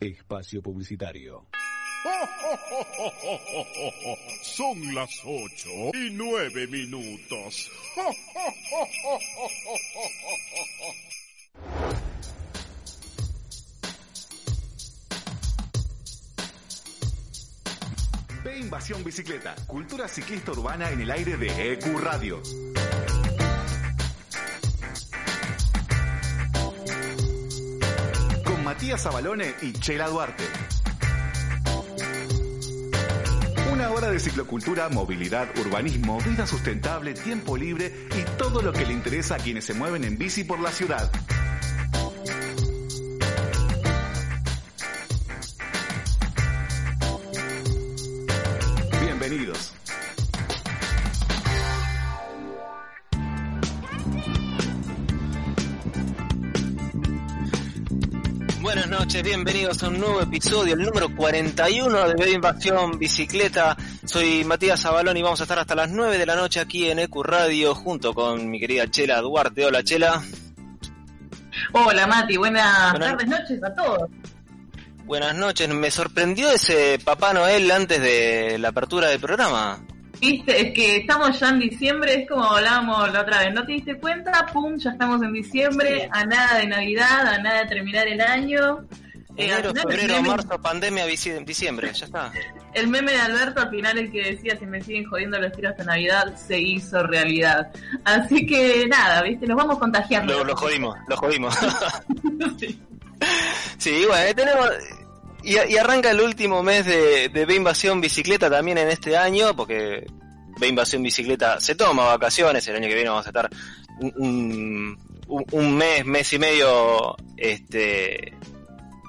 Espacio Publicitario. Son las ocho y nueve minutos. Ve Invasión Bicicleta, cultura ciclista urbana en el aire de EQ Radio. Matías Abalone y Chela Duarte. Una hora de ciclocultura, movilidad, urbanismo, vida sustentable, tiempo libre y todo lo que le interesa a quienes se mueven en bici por la ciudad. Noches, bienvenidos a un nuevo episodio, el número 41 de Bebe Invasión Bicicleta. Soy Matías Abalón y vamos a estar hasta las 9 de la noche aquí en EQ Radio junto con mi querida Chela Duarte. Hola Chela. Hola Mati, buenas, Buenas- tardes, noches a todos. Buenas noches, me sorprendió ese Papá Noel antes de la apertura del programa. Viste, es que estamos ya en diciembre, es como hablábamos la otra vez, ¿no te diste cuenta? Pum, ya estamos en diciembre, Sí. a nada de Navidad, a nada de terminar el año. Eh, Enero, febrero, meme- marzo, pandemia, diciembre, ya está. El meme de Alberto al final el que decía si me siguen jodiendo los tiros de Navidad se hizo realidad. Así que nada, viste, nos vamos contagiando. Lo, lo jodimos, lo jodimos. Sí. Sí, bueno, ahí tenemos. Y, y arranca el último mes de, de B Invasión Bicicleta también en este año, porque B Invasión Bicicleta se toma vacaciones. El año que viene vamos a estar un- un mes, mes y medio, este.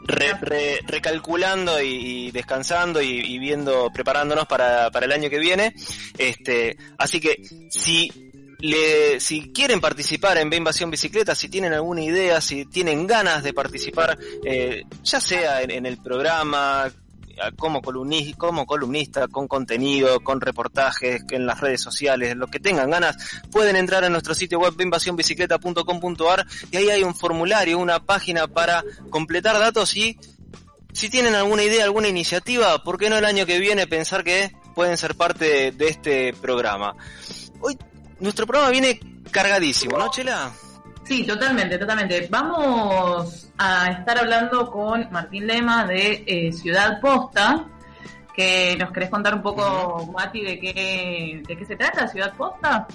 Re- re- recalculando y, y descansando y, viendo, preparándonos para, para el año que viene. Este, así que si le, si quieren participar en B Invasión Bicicleta, si tienen alguna idea, si tienen ganas de participar, eh, ya sea en, en el programa, como columnista, con contenido, con reportajes, en las redes sociales, lo que tengan ganas, pueden entrar a nuestro sitio web beinvasionbicicleta.com.ar y ahí hay un formulario, una página para completar datos y si tienen alguna idea, alguna iniciativa, ¿por qué no el año que viene pensar que pueden ser parte de este programa? Hoy nuestro programa viene cargadísimo, ¿no, Chela? Sí, totalmente, totalmente. Vamos a estar hablando con Martín Lema de eh, Ciudad Posta, que nos querés contar un poco, Mati, de qué, de qué se trata Ciudad Posta.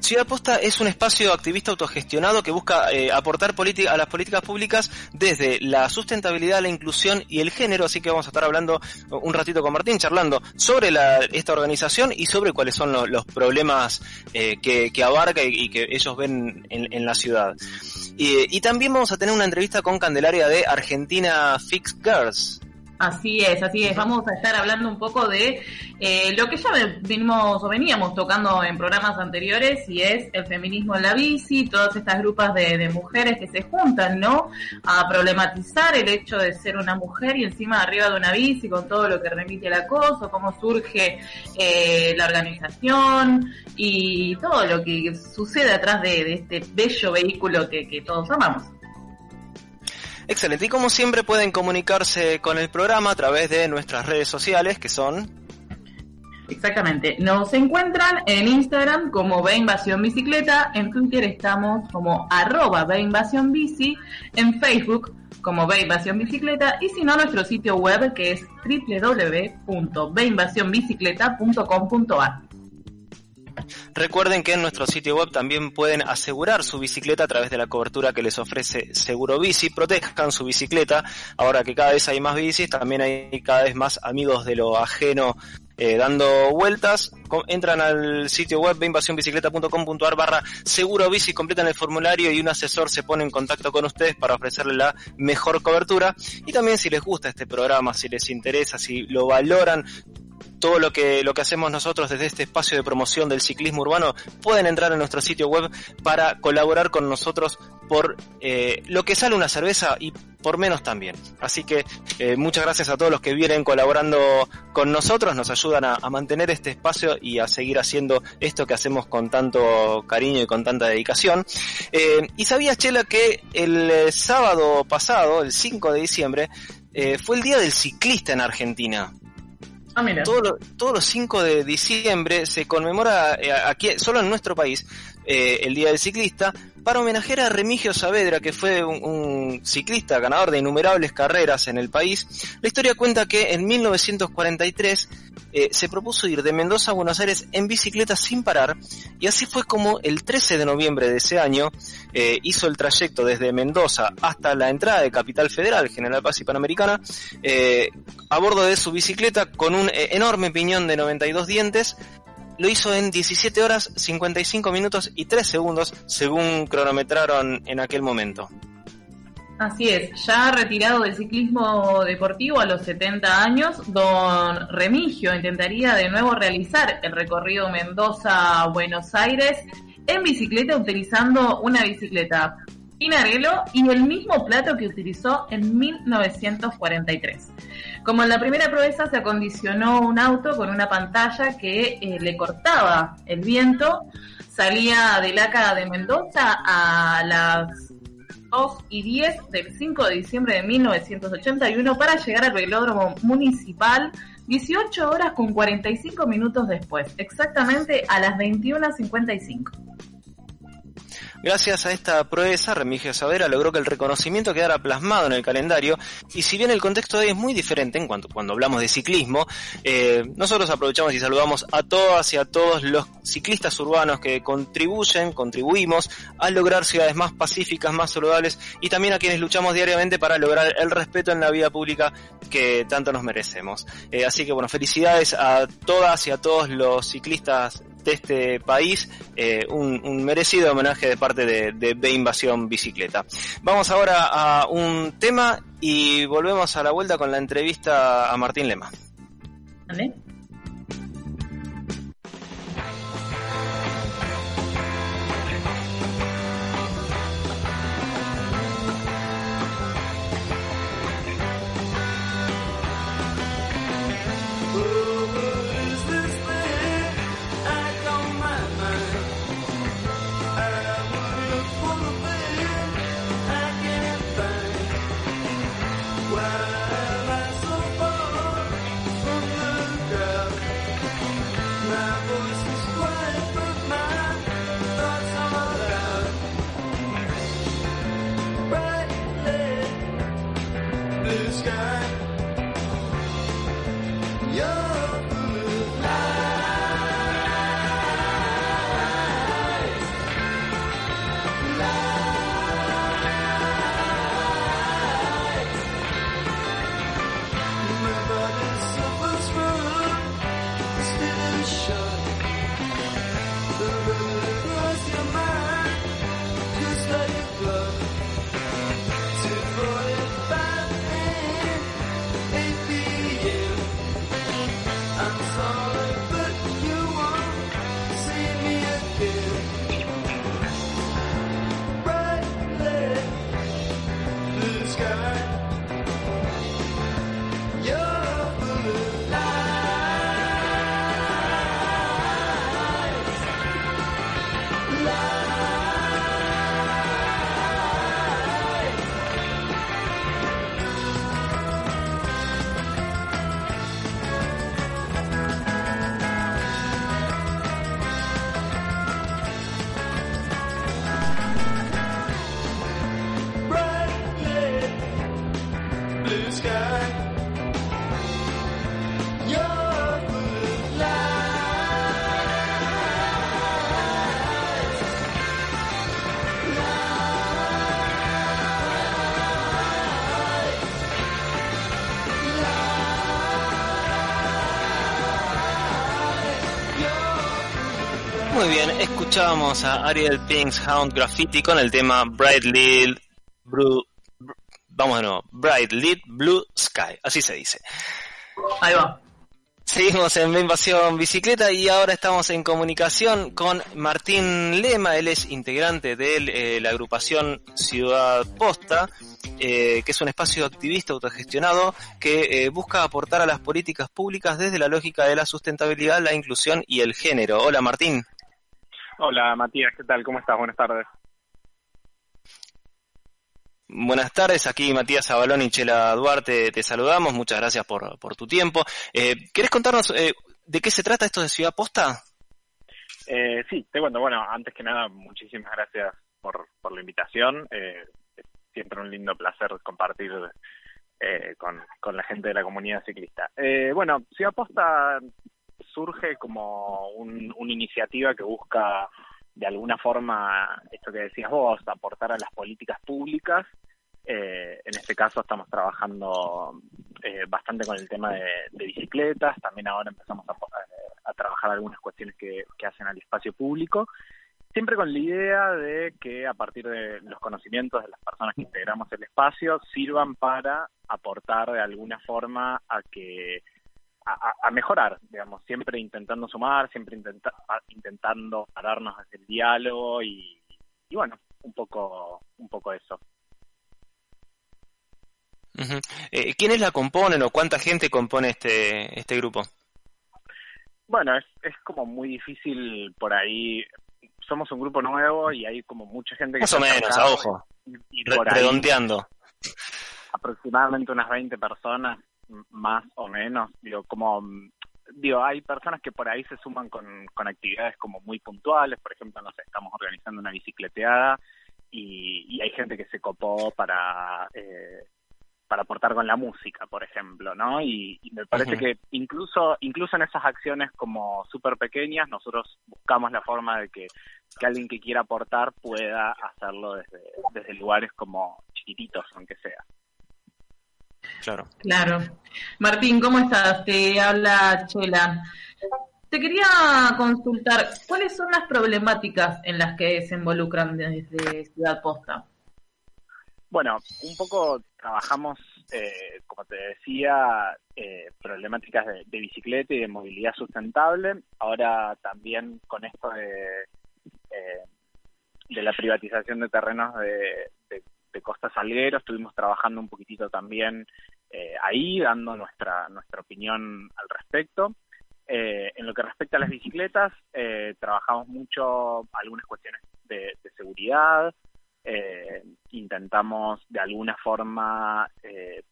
Ciudad Posta es un espacio activista autogestionado que busca eh, aportar a las políticas públicas desde la sustentabilidad, la inclusión y el género, así que vamos a estar hablando un ratito con Martín, charlando sobre la- esta organización y sobre cuáles son lo- los problemas eh, que, abarca y, que ellos ven en, en la ciudad. Y, y también vamos a tener una entrevista con Candelaria de Argentina Fix Girls. Así es, así es. Vamos a estar hablando un poco de eh, lo que ya venimos o veníamos tocando en programas anteriores y es el feminismo en la bici, todas estas grupas de, de mujeres que se juntan, ¿no? A problematizar el hecho de ser una mujer y encima arriba de una bici con todo lo que remite al acoso, cómo surge eh, la organización y todo lo que sucede atrás de, de este bello vehículo que, que todos amamos. Excelente. Y como siempre pueden comunicarse con el programa a través de nuestras redes sociales que son Exactamente. Nos encuentran en Instagram como Ve Bicicleta, en Twitter estamos como arroba Ve Bici, en Facebook como Ve Bicicleta y si no nuestro sitio web que es www.veinvasionbicicleta.com.ar. Recuerden que en nuestro sitio web también pueden asegurar su bicicleta a través de la cobertura que les ofrece Seguro Bici. Protejan su bicicleta. Ahora que cada vez hay más bicis, también hay cada vez más amigos de lo ajeno eh, dando vueltas. Entran al sitio web beinvasionbicicleta.com.ar barra Seguro Bici, completan el formulario y un asesor se pone en contacto con ustedes para ofrecerle la mejor cobertura. Y también si les gusta este programa, si les interesa, si lo valoran, todo lo que, lo que hacemos nosotros desde este espacio de promoción del ciclismo urbano, pueden entrar en nuestro sitio web para colaborar con nosotros por eh, lo que sale una cerveza y por menos también. Así que eh, muchas gracias a todos los que vienen colaborando con nosotros, nos ayudan a, mantener este espacio y a seguir haciendo esto que hacemos con tanto cariño y con tanta dedicación. Eh, y sabías, Chela, que el sábado pasado, el 5 de diciembre, fue el Día del Ciclista en Argentina. Ah. Todos los 5 de diciembre se conmemora aquí, solo en nuestro país, el Día del Ciclista, para homenajear a Remigio Saavedra, que fue un, ciclista ganador de innumerables carreras en el país. La historia cuenta que en 1943 eh, se propuso ir de Mendoza a Buenos Aires en bicicleta sin parar y así fue como el 13 de noviembre de ese año eh, hizo el trayecto desde Mendoza hasta la entrada de Capital Federal, General Paz y Panamericana, eh, a bordo de su bicicleta con un enorme piñón de 92 dientes lo hizo en 17 horas 55 minutos y 3 segundos, según cronometraron en aquel momento. Así es, ya retirado del ciclismo deportivo a los 70 años, don Remigio intentaría de nuevo realizar el recorrido Mendoza-Buenos Aires en bicicleta utilizando una bicicleta Pinarello y el mismo plato que utilizó en 1943. Como en la primera proeza se acondicionó un auto con una pantalla que eh, le cortaba el viento, salía de Laca de Mendoza a las 2 y 10 del 5 de diciembre de 1981 para llegar al velódromo municipal 18 horas con 45 minutos después, exactamente a las 21.55. Gracias a esta proeza, Remigio Savera logró que el reconocimiento quedara plasmado en el calendario y si bien el contexto de es muy diferente en cuanto cuando hablamos de ciclismo, eh, nosotros aprovechamos y saludamos a todas y a todos los ciclistas urbanos que contribuyen, contribuimos a lograr ciudades más pacíficas, más saludables y también a quienes luchamos diariamente para lograr el respeto en la vida pública que tanto nos merecemos. Eh, así que bueno, felicidades a todas y a todos los ciclistas de este país, eh, un, merecido homenaje de parte de, de, Invasión Bicicleta. Vamos ahora a un tema y volvemos a la vuelta con la entrevista a Martín Lema. Escuchábamos a Ariel Pink's Hound Graffiti con el tema Bright Lit Blue, vamos de nuevo, Bright Lit Blue Sky, así se dice. Ahí va. Seguimos en Invasión Bicicleta y ahora estamos en comunicación con Martín Lema, él es integrante de eh, la agrupación Ciudad Posta, eh, que es un espacio activista autogestionado que eh, busca aportar a las políticas públicas desde la lógica de la sustentabilidad, la inclusión y el género. Hola Martín. Hola Matías, ¿qué tal? ¿Cómo estás? Buenas tardes. Buenas tardes, aquí Matías Abalón y Chela Duarte, te saludamos, muchas gracias por, por tu tiempo. Eh, ¿Querés contarnos eh, de qué se trata esto de Ciudad Posta? Eh, sí, te cuento, bueno, antes que nada, muchísimas gracias por, por la invitación, eh, siempre un lindo placer compartir eh, con, con la gente de la comunidad ciclista. Eh, bueno, Ciudad Posta surge como un, una iniciativa que busca de alguna forma, esto que decías vos, aportar a las políticas públicas. Eh, en este caso estamos trabajando eh, bastante con el tema de, bicicletas, también ahora empezamos a, a, trabajar algunas cuestiones que hacen al espacio público, siempre con la idea de que a partir de los conocimientos de las personas que integramos el espacio sirvan para aportar de alguna forma a que a, a, mejorar, digamos, siempre intentando sumar, siempre intenta, intentando pararnos el diálogo y, y, bueno, un poco, un poco eso. Uh -huh. eh, ¿Quiénes la componen o cuánta gente compone este, este grupo? Bueno, es, es como muy difícil por ahí. Somos un grupo nuevo y hay como mucha gente que... Más o menos, a ojo. Y, y Redondeando. Aproximadamente unas 20 personas más o menos, digo, como, digo, hay personas que por ahí se suman con, con actividades como muy puntuales, por ejemplo, no sé, estamos organizando una bicicleteada y, y hay gente que se copó para, eh, para aportar con la música, por ejemplo, ¿no? Y, y me parece uh -huh. que incluso, incluso en esas acciones como súper pequeñas, nosotros buscamos la forma de que, que alguien que quiera aportar pueda hacerlo desde, desde lugares como chiquititos, aunque sea. Claro. Claro. Martín, ¿cómo estás? Te habla Chela. Te quería consultar, ¿cuáles son las problemáticas en las que se involucran desde Ciudad Posta? Bueno, un poco trabajamos, eh, como te decía, eh, problemáticas de, de, bicicleta y de movilidad sustentable. Ahora también con esto de, eh, de la privatización de terrenos de, de de Costa Salguero, estuvimos trabajando un poquitito también eh, ahí, dando nuestra, nuestra opinión al respecto. Eh, en lo que respecta a las bicicletas, eh, trabajamos mucho algunas cuestiones de, de seguridad, intentamos de alguna forma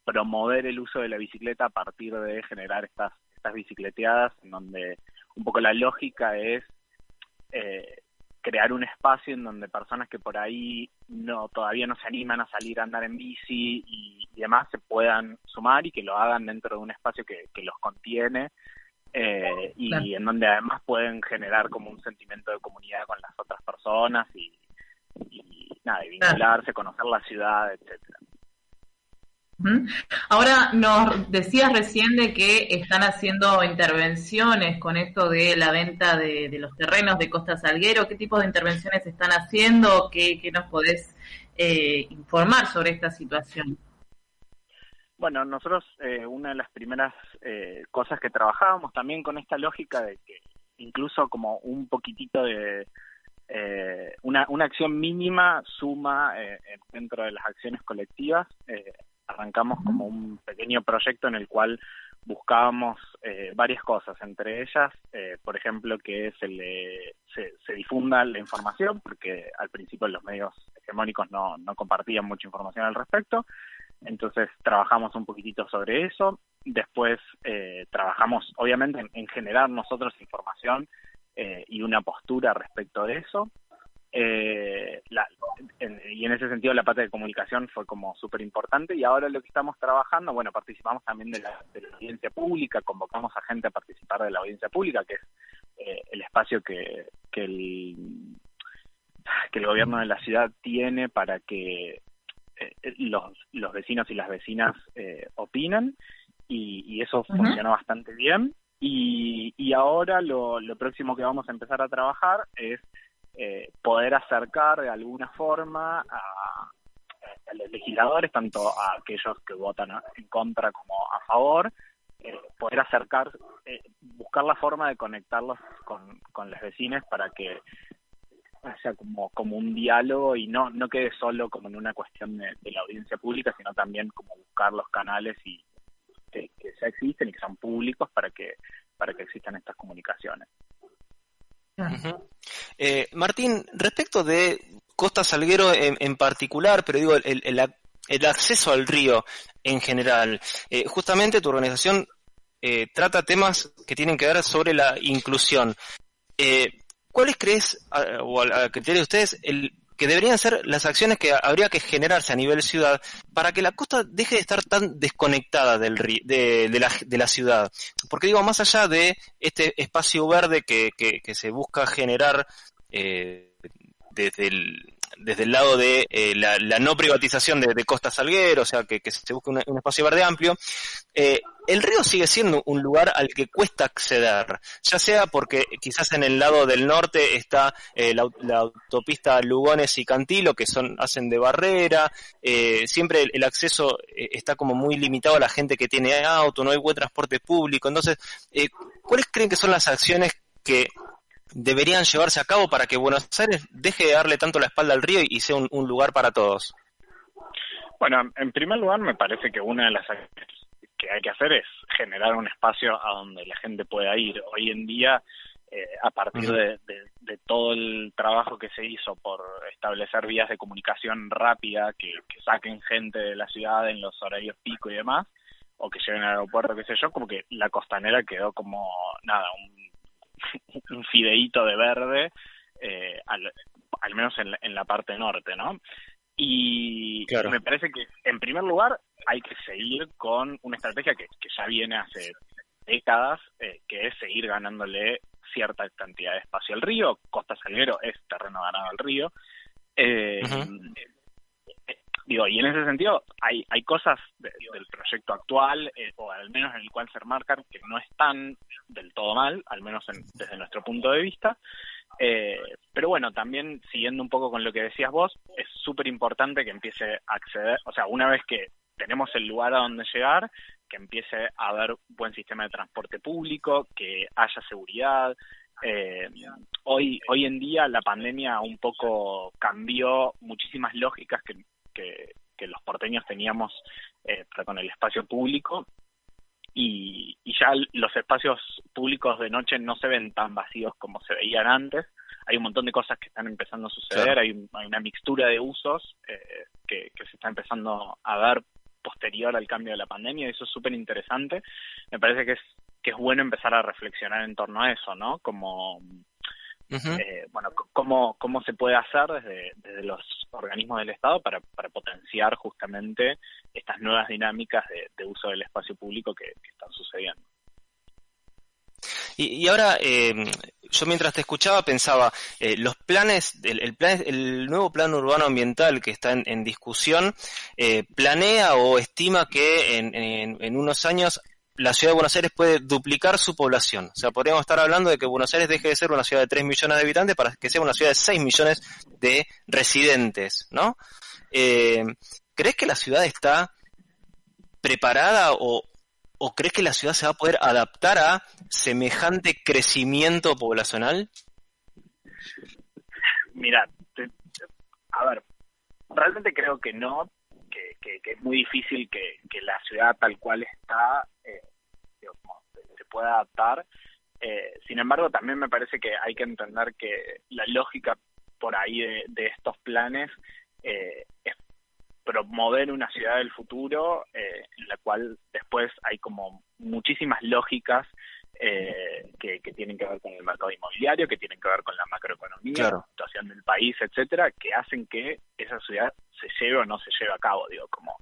promover el uso de la bicicleta a partir de generar estas, estas bicicleteadas, en donde un poco la lógica es crear un espacio en donde personas que por ahí no todavía no se animan a salir a andar en bici y, y demás se puedan sumar y que lo hagan dentro de un espacio que, que los contiene eh, y claro. en donde además pueden generar como un sentimiento de comunidad con las otras personas y, y nada, y vincularse, conocer la ciudad, etcétera. Ahora nos decías recién de que están haciendo intervenciones con esto de la venta de, los terrenos de Costa Salguero. ¿Qué tipo de intervenciones están haciendo? ¿Qué, qué nos podés eh, informar sobre esta situación? Bueno, nosotros eh, una de las primeras eh, cosas que trabajábamos también con esta lógica de que incluso como un poquitito de eh, una, una acción mínima suma dentro de las acciones colectivas arrancamos como un pequeño proyecto en el cual buscábamos eh, varias cosas, entre ellas, eh, por ejemplo, que se, le, se, difunda la información, porque al principio los medios hegemónicos no, no compartían mucha información al respecto, entonces trabajamos un poquitito sobre eso, después eh, trabajamos obviamente en, en, generar nosotros información y una postura respecto de eso, eh, la, en, y en ese sentido la parte de comunicación fue como súper importante y ahora lo que estamos trabajando, bueno, participamos también de la, de la, audiencia pública, convocamos a gente a participar de la audiencia pública, que es eh, el espacio que, que, el, que el gobierno de la ciudad tiene para que eh, los, los vecinos y las vecinas eh, opinen y, y eso uh -huh. funcionó bastante bien. Y, y ahora lo, lo próximo que vamos a empezar a trabajar es eh, poder acercar de alguna forma a, los legisladores, tanto a aquellos que votan en contra como a favor, eh, poder acercar, eh, buscar la forma de conectarlos con, con las vecinas para que sea como, como un diálogo y no, no quede solo como en una cuestión de, la audiencia pública, sino también como buscar los canales y que, ya existen y que son públicos para que, para que existan estas comunicaciones. Eh, Martín, respecto de Costa Salguero en, particular, pero digo, el, acceso al río en general, eh, justamente tu organización eh, trata temas que tienen que ver sobre la inclusión. ¿Cuáles crees, o al criterio de ustedes, el, que deberían ser las acciones que habría que generarse a nivel ciudad para que la costa deje de estar tan desconectada del, de, de, la, de la ciudad. Porque digo, más allá de este espacio verde que, que, se busca generar eh, desde el, desde el lado de eh, la, no privatización de, Costa Salguero, o sea, que, se busque un, espacio verde amplio, eh, el río sigue siendo un lugar al que cuesta acceder, ya sea porque quizás en el lado del norte está eh, la, autopista Lugones y Cantilo, que son hacen de barrera, siempre el, acceso está como muy limitado a la gente que tiene auto, no hay buen transporte público, entonces, ¿cuáles creen que son las acciones que deberían llevarse a cabo para que Buenos Aires deje de darle tanto la espalda al río y sea un, lugar para todos? Bueno, en primer lugar me parece que una de las que hay que hacer es generar un espacio a donde la gente pueda ir. Hoy en día, eh, a partir de, todo el trabajo que se hizo por establecer vías de comunicación rápida que, que saquen gente de la ciudad en los horarios pico y demás, o que lleguen al aeropuerto, qué sé yo, como que la costanera quedó como, nada, un un fideíto de verde, eh, al, menos en la, parte norte, ¿no? Y me parece que, en primer lugar, hay que seguir con una estrategia que, ya viene hace décadas, eh, que es seguir ganándole cierta cantidad de espacio al río. Costa Salguero es terreno ganado al río. Eh, digo, y en ese sentido hay, hay cosas del proyecto actual, eh, o al menos en el cual se remarcan, que no están del todo mal, al menos desde nuestro punto de vista. Eh, pero bueno, también siguiendo un poco con lo que decías vos, es súper importante que empiece a acceder, o sea, una vez que tenemos el lugar a donde llegar, que empiece a haber buen sistema de transporte público, que haya seguridad, eh, hoy, hoy en día la pandemia un poco cambió muchísimas lógicas que, que, los porteños teníamos eh, con el espacio público y, ya los espacios públicos de noche no se ven tan vacíos como se veían antes. Hay un montón de cosas que están empezando a suceder, hay, una mixtura de usos eh, que, se está empezando a dar posterior al cambio de la pandemia y eso es súper interesante. Me parece que es, que es bueno empezar a reflexionar en torno a eso, ¿no? Como eh, bueno, cómo, cómo se puede hacer desde, desde los organismos del Estado para, para potenciar justamente estas nuevas dinámicas de, uso del espacio público que, están sucediendo. Y, ahora, eh, yo mientras te escuchaba pensaba, eh, los planes, el, plan, el nuevo plan urbano ambiental que está en, discusión, planea o estima que en, en, unos años la ciudad de Buenos Aires puede duplicar su población. O sea, podríamos estar hablando de que Buenos Aires deje de ser una ciudad de 3 millones de habitantes para que sea una ciudad de 6 millones de residentes, ¿no? Eh, ¿Crees que la ciudad está preparada o, crees que la ciudad se va a poder adaptar a semejante crecimiento poblacional? Mira, a ver, realmente creo que no, que, es muy difícil que, la ciudad tal cual está eh, se pueda adaptar. Eh, sin embargo, también me parece que hay que entender que la lógica por ahí de, estos planes eh, es promover una ciudad del futuro en la cual después hay como muchísimas lógicas que, tienen que ver con el mercado inmobiliario, que tienen que ver con la macroeconomía, la situación del país, etcétera, que hacen que esa ciudad se lleve o no se lleve a cabo. Digo, como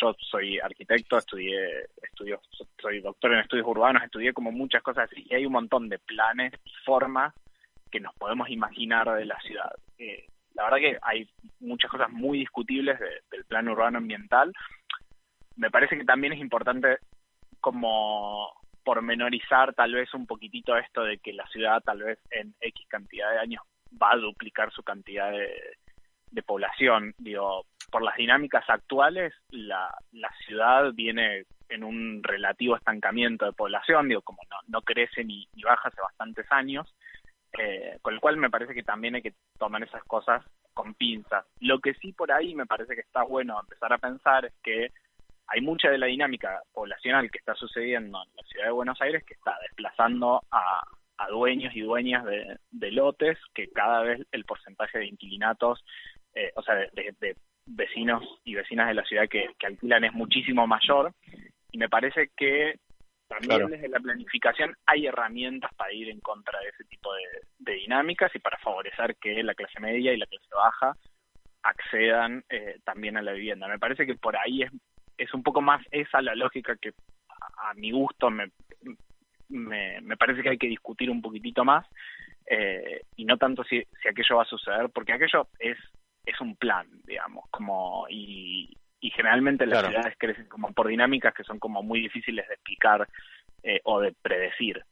yo soy arquitecto, estudié, estudio, soy doctor en estudios urbanos, estudié como muchas cosas así, y hay un montón de planes y formas que nos podemos imaginar de la ciudad. Eh, la verdad que hay muchas cosas muy discutibles del plan urbano ambiental. Me parece que también es importante como pormenorizar tal vez un poquitito esto de que la ciudad tal vez en X cantidad de años va a duplicar su cantidad de, población. Digo, por las dinámicas actuales, la, la ciudad viene en un relativo estancamiento de población, digo, como no, no crece ni, baja hace bastantes años, eh, con el cual me parece que también hay que tomar esas cosas con pinzas. Lo que sí por ahí me parece que está bueno empezar a pensar es que hay mucha de la dinámica poblacional que está sucediendo en la ciudad de Buenos Aires que está desplazando a, dueños y dueñas de, lotes, que cada vez el porcentaje de inquilinatos, eh, o sea, de, vecinos y vecinas de la ciudad que, alquilan es muchísimo mayor. Y me parece que también desde la planificación hay herramientas para ir en contra de ese tipo de, dinámicas y para favorecer que la clase media y la clase baja accedan eh, también a la vivienda. Me parece que por ahí es es un poco más esa la lógica que a, mi gusto me, me, parece que hay que discutir un poquitito más eh, y no tanto si, si aquello va a suceder, porque aquello es, es un plan, digamos, como y, y generalmente las ciudades crecen como por dinámicas que son como muy difíciles de explicar eh, o de predecir.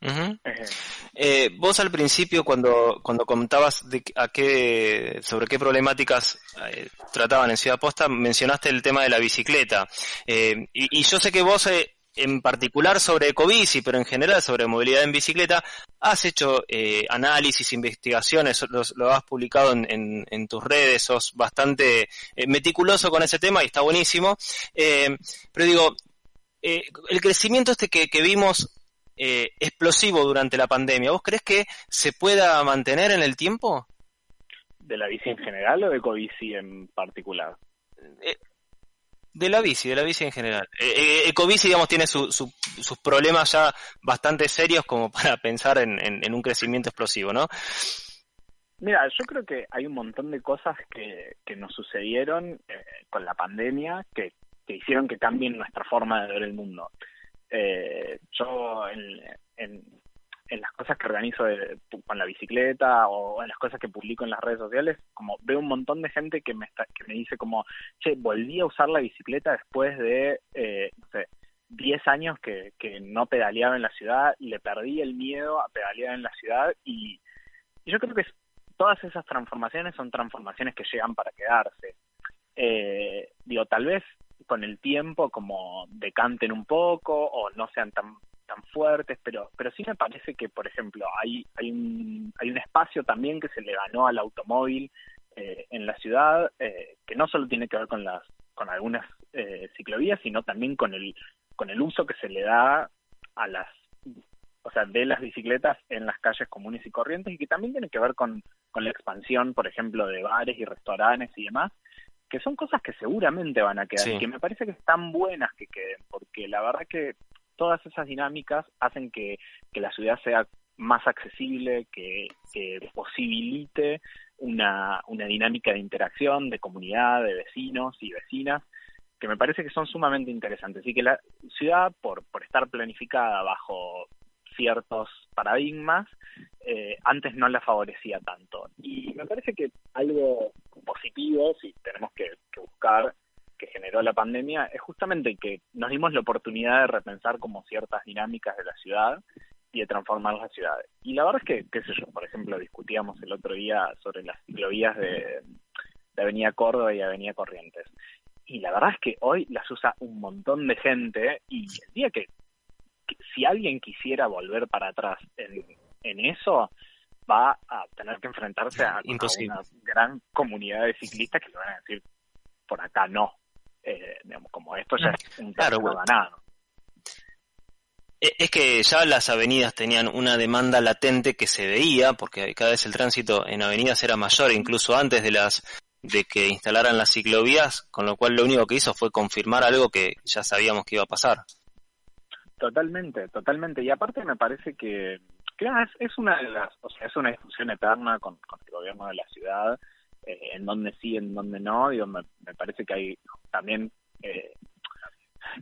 Eh, vos al principio cuando, cuando comentabas de a qué, sobre qué problemáticas eh, trataban en Ciudad Posta, mencionaste el tema de la bicicleta. Eh, y, yo sé que vos, en particular sobre ecobici, pero en general sobre movilidad en bicicleta, has hecho análisis, investigaciones, lo, has publicado en, en, tus redes, sos bastante meticuloso con ese tema y está buenísimo. pero digo, el crecimiento este que, que vimos eh, explosivo durante la pandemia, ¿vos crees que se pueda mantener en el tiempo? ¿De la bici en general o de Ecobici en particular? Eh, de la bici, de la bici en general. Eh, Ecobici, digamos, tiene sus problemas ya bastante serios como para pensar en, un crecimiento explosivo, ¿no? Mira, yo creo que hay un montón de cosas que, que nos sucedieron con la pandemia que, que hicieron que cambien nuestra forma de ver el mundo eh, yo en, las cosas que organizo con la bicicleta o en las cosas que publico en las redes sociales, como veo un montón de gente que me, está, que me dice como, che, volví a usar la bicicleta después de, eh, no sé, 10 años que, que no pedaleaba en la ciudad, le perdí el miedo a pedalear en la ciudad y, yo creo que todas esas transformaciones son transformaciones que llegan para quedarse. Eh, digo, tal vez con el tiempo como decanten un poco o no sean tan tan fuertes, pero pero sí me parece que, por ejemplo, hay hay un hay un espacio también que se le ganó al automóvil eh, en la ciudad eh, que no solo tiene que ver con las con algunas eh, ciclovías, sino también con el con el uso que se le da a las o sea, de las bicicletas en las calles comunes y corrientes y que también tiene que ver con, con la expansión, por ejemplo, de bares y restaurantes y demás, que son cosas que seguramente van a quedar y que me parece que están buenas que queden, porque la verdad que todas esas dinámicas hacen que, que la ciudad sea más accesible, que, que posibilite una, una dinámica de interacción, de comunidad, de vecinos y vecinas, que me parece que son sumamente interesantes. Y que la ciudad, por, por estar planificada bajo ciertos paradigmas, eh, antes no la favorecía tanto. Y me parece que algo positivo, si tenemos que, buscar, que generó la pandemia, es justamente que nos dimos la oportunidad de repensar como ciertas dinámicas de la ciudad y de transformar la ciudad. Y la verdad es que, qué sé yo, por ejemplo, discutíamos el otro día sobre las ciclovías de, de Avenida Córdoba y Avenida Corrientes. Y la verdad es que hoy las usa un montón de gente y el día que si alguien quisiera volver para atrás en eso, va a tener que enfrentarse a, una gran comunidad de ciclistas que le van a decir, por acá no. Eh, digamos, como esto ya es un claro, ganado. E, es que ya las avenidas tenían una demanda latente que se veía, porque cada vez el tránsito en avenidas era mayor, incluso antes de las de que instalaran las ciclovías, con lo cual lo único que hizo fue confirmar algo que ya sabíamos que iba a pasar. Totalmente, totalmente. Y aparte me parece que, es, es, una de las, o sea, es una discusión eterna con, el gobierno de la ciudad, eh, en donde sí, en donde no. Digo, me, me parece que hay también eh,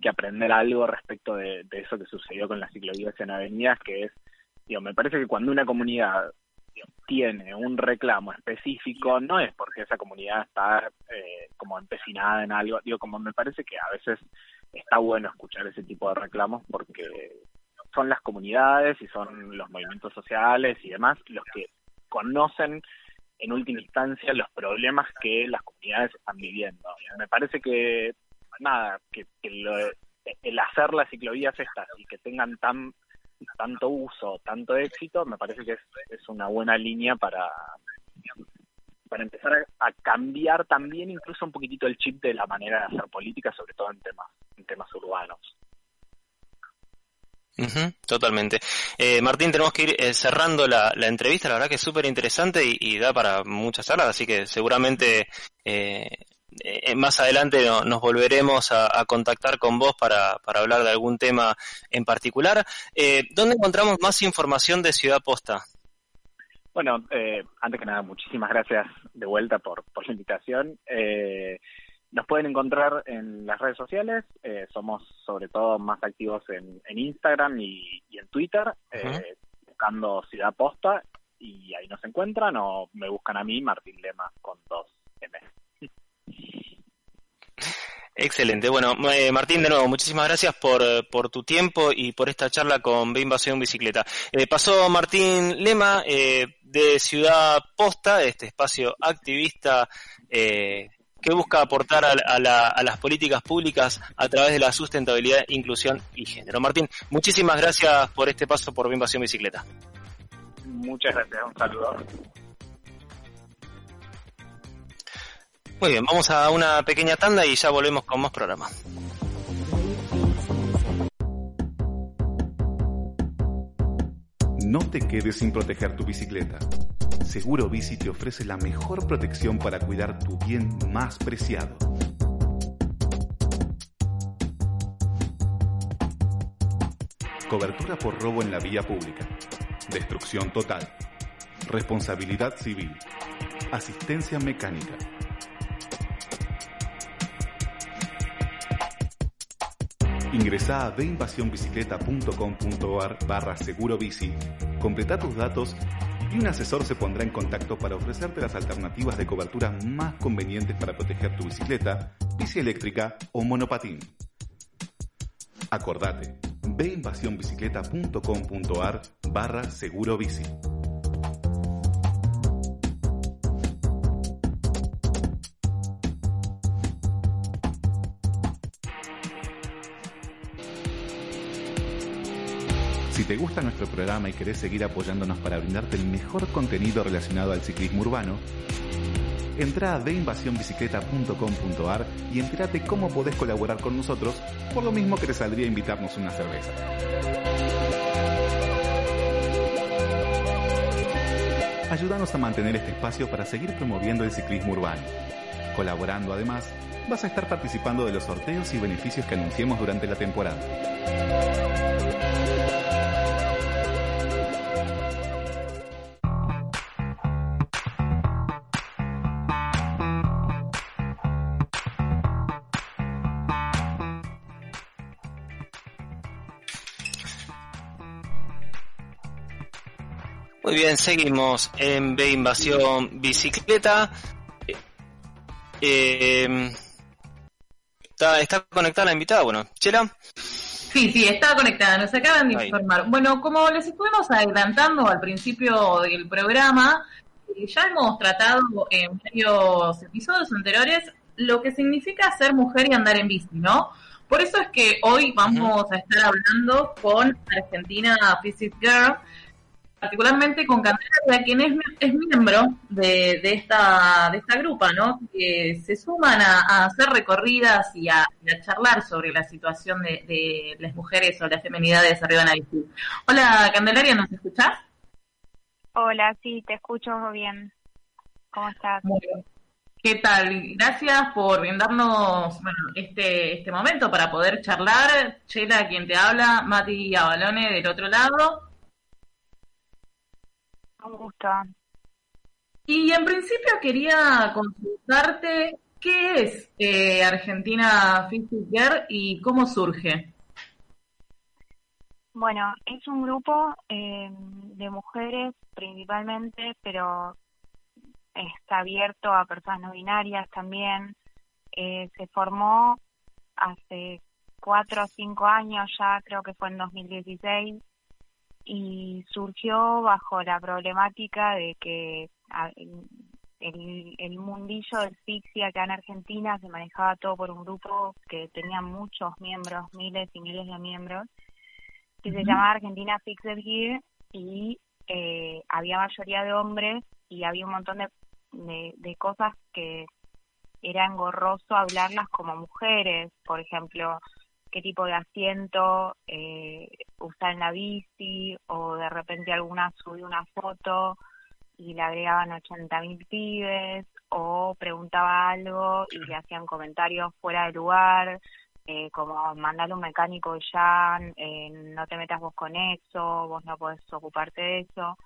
que aprender algo respecto de, eso que sucedió con las ciclovías en avenidas, que es, digo, me parece que cuando una comunidad tiene un reclamo específico, no es porque esa comunidad está eh, como empecinada en algo, digo, como me parece que a veces está bueno escuchar ese tipo de reclamos porque son las comunidades y son los movimientos sociales y demás los que conocen en última instancia los problemas que las comunidades están viviendo. Me parece que nada, que, el hacer las ciclovías estas y que tengan tan tanto uso, tanto éxito, me parece que es, una buena línea para, para empezar a, cambiar también incluso un poquitito el chip de la manera de hacer política, sobre todo en temas, en temas urbanos. Totalmente. Eh, Martín, tenemos que ir eh, cerrando la, entrevista, la verdad que es súper interesante y, da para muchas charlas, así que seguramente eh, más adelante nos volveremos a, contactar con vos para, para, hablar de algún tema en particular. ¿Dónde encontramos más información de Ciudad Posta? Bueno, eh, antes que nada, muchísimas gracias de vuelta por, por la invitación. Eh, nos pueden encontrar en las redes sociales, eh, somos sobre todo más activos en, Instagram y, en Twitter, buscando Ciudad Posta, y ahí nos encuentran, o me buscan a mí, Martín Lema, con dos M. Excelente. Bueno, eh, Martín, de nuevo, muchísimas gracias por, eh, por, tu tiempo y por esta charla con B Invasión Bicicleta. Eh, pasó Martín Lema de Ciudad Posta, este espacio activista que busca aportar a, a, las políticas públicas a través de la sustentabilidad, inclusión y género. Martín, muchísimas gracias por este paso por Invasión Bicicleta. Muchas gracias, un saludo. Muy bien, vamos a una pequeña tanda y ya volvemos con más programa. No te quedes sin proteger tu bicicleta. Seguro Bici te ofrece la mejor protección para cuidar tu bien más preciado. Cobertura por robo en la vía pública. Destrucción total. Responsabilidad civil. Asistencia mecánica Ingresa a deinvasionbicicleta.com.ar barra seguro tus datos y un asesor se pondrá en contacto para ofrecerte las alternativas de cobertura más convenientes para proteger tu bicicleta, bici eléctrica o monopatín. Acordate, veinvasionbicicleta.com.ar barra seguro bici. Te gusta nuestro programa y querés seguir apoyándonos para brindarte el mejor contenido relacionado al ciclismo urbano, entra a deinvasionbicicleta.com.ar y entérate cómo podés colaborar con nosotros, por lo mismo que te saldría invitarnos una cerveza. Ayúdanos a mantener este espacio para seguir promoviendo el ciclismo urbano. Colaborando además, vas a estar participando de los sorteos y beneficios que anunciemos durante la temporada. Bien, seguimos en B Invasión Bicicleta. Eh, está, conectada la invitada, bueno, Chela. Sí, sí, está conectada, nos acaban de informar. Bueno, como les estuvimos adelantando al principio del programa, eh, ya hemos tratado en varios episodios anteriores lo que significa ser mujer y andar en bici, ¿no? Por eso es que hoy vamos a estar hablando con Argentina Physics Girl, particularmente con Candelaria, quien es, es miembro de, de, esta, de esta grupa, ¿no? Que se suman a, hacer recorridas y a, charlar sobre la situación de, las mujeres o las feminidades arriba en bici. Hola, Candelaria, ¿nos escuchás? Hola, sí, te escucho bien. ¿Cómo estás? Muy bien. ¿Qué tal? Gracias por brindarnos bueno, este, este momento para poder charlar. Chela, quien te habla, Mati Abalone del otro lado. Y en principio quería consultarte qué es eh, Argentina Physics Girl y cómo surge. Bueno, es un grupo eh, de mujeres principalmente, pero está abierto a personas no binarias también. Eh, se formó hace cuatro o cinco años ya, creo que fue en 2016, y surgió bajo la problemática de que el, el mundillo del Pixie acá en Argentina se manejaba todo por un grupo que tenía muchos miembros, miles y miles de miembros, que se llamaba Argentina Fixed Gear y eh, había mayoría de hombres y había un montón de, de, de cosas que era engorroso hablarlas como mujeres, por ejemplo, qué tipo de asiento eh, usar en la bici o de repente alguna subió una foto y le agregaban 80 mil pibes o preguntaba algo y le hacían comentarios fuera de lugar, eh, como mandarle un mecánico ya, eh, no te metas vos con eso, vos no podés ocuparte de eso.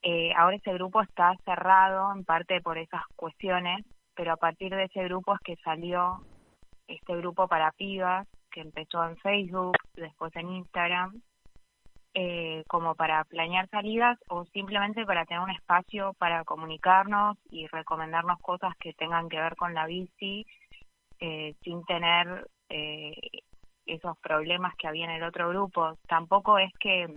Eh, ahora ese grupo está cerrado en parte por esas cuestiones, pero a partir de ese grupo es que salió este grupo para pibas que empezó en Facebook, después en Instagram eh, como para planear salidas o simplemente para tener un espacio para comunicarnos y recomendarnos cosas que tengan que ver con la bici eh, sin tener eh, esos problemas que había en el otro grupo. Tampoco es que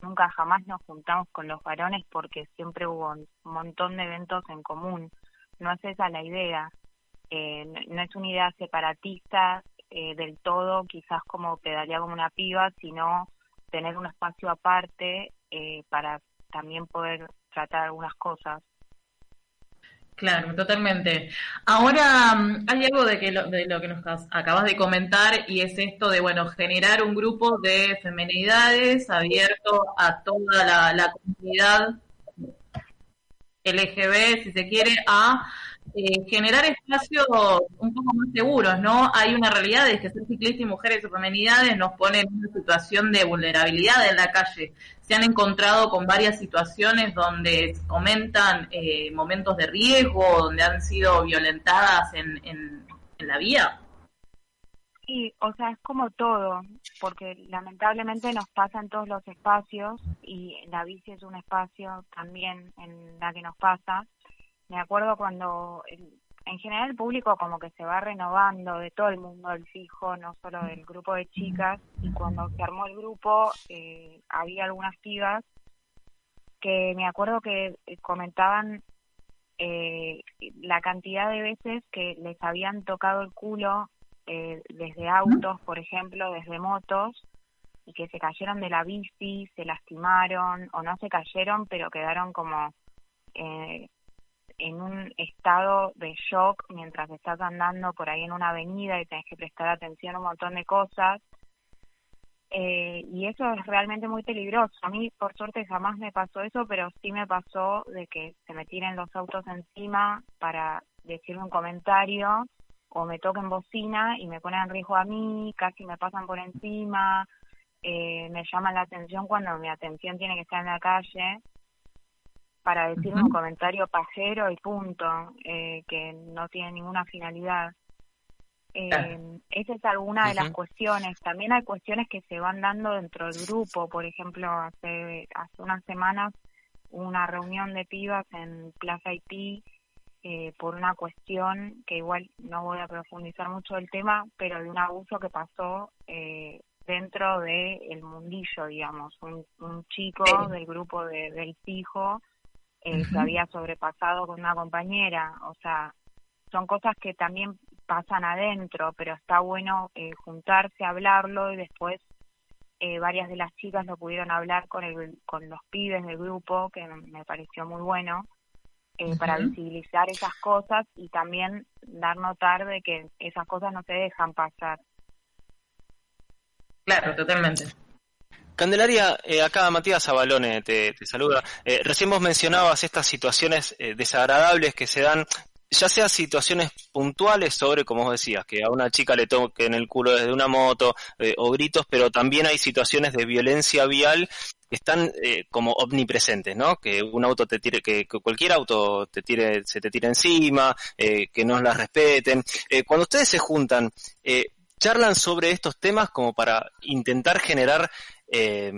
nunca jamás nos juntamos con los varones porque siempre hubo un montón de eventos en común. No es esa la idea. Eh, no es una idea separatista eh, del todo, quizás como pedalear como una piba, sino tener un espacio aparte eh, para también poder tratar algunas cosas. Claro, totalmente. Ahora mm, hay algo de, que lo, de lo que nos acabas de comentar y es esto de, bueno, generar un grupo de femenidades abierto a toda la, la comunidad LGB, si se quiere, a eh, generar espacios un poco más seguros, ¿no? Hay una realidad de que ser ciclista y mujeres o femenidades nos pone en una situación de vulnerabilidad en la calle. Se han encontrado con varias situaciones donde comentan eh, momentos de riesgo, donde han sido violentadas en, en, en la vía. Sí, o sea, es como todo, porque lamentablemente nos pasa en todos los espacios y la bici es un espacio también en la que nos pasa me acuerdo cuando en general el público como que se va renovando de todo el mundo del fijo, no solo del grupo de chicas, y cuando se armó el grupo eh, había algunas pibas que me acuerdo que eh, comentaban eh, la cantidad de veces que les habían tocado el culo eh, desde autos, por ejemplo, desde motos, y que se cayeron de la bici, se lastimaron, o no se cayeron, pero quedaron como eh, en un estado de shock mientras estás andando por ahí en una avenida y tenés que prestar atención a un montón de cosas. Eh, y eso es realmente muy peligroso. A mí, por suerte, jamás me pasó eso, pero sí me pasó de que se me tiren los autos encima para decirme un comentario o me toquen bocina y me ponen en riesgo a mí, casi me pasan por encima, eh, me llaman la atención cuando mi atención tiene que estar en la calle para decir un comentario pajero y punto, eh, que no tiene ninguna finalidad. Eh, esa es alguna de las cuestiones. También hay cuestiones que se van dando dentro del grupo. Por ejemplo, hace, hace unas semanas hubo una reunión de pibas en Plaza Haití eh, por una cuestión que igual no voy a profundizar mucho el tema, pero de un abuso que pasó eh, dentro del el mundillo, digamos. Un, un chico del grupo de, del fijo eh, se había sobrepasado con una compañera, o sea, son cosas que también pasan adentro, pero está bueno eh, juntarse, hablarlo y después eh, varias de las chicas lo pudieron hablar con, el, con los pibes del grupo, que me pareció muy bueno, eh, para visibilizar esas cosas y también dar notar de que esas cosas no se dejan pasar. Claro, totalmente. Candelaria, eh, acá Matías Abalone te, saluda. Eh, recién vos mencionabas estas situaciones eh, desagradables que se dan, ya sea situaciones puntuales sobre, como vos decías, que a una chica le toquen el culo desde una moto eh, o gritos, pero también hay situaciones de violencia vial que están como omnipresentes, ¿no? Que un auto te tire, que, que cualquier auto te tire, se te tire encima, que no las respeten. Cuando ustedes se juntan, charlan sobre estos temas como para intentar generar eh,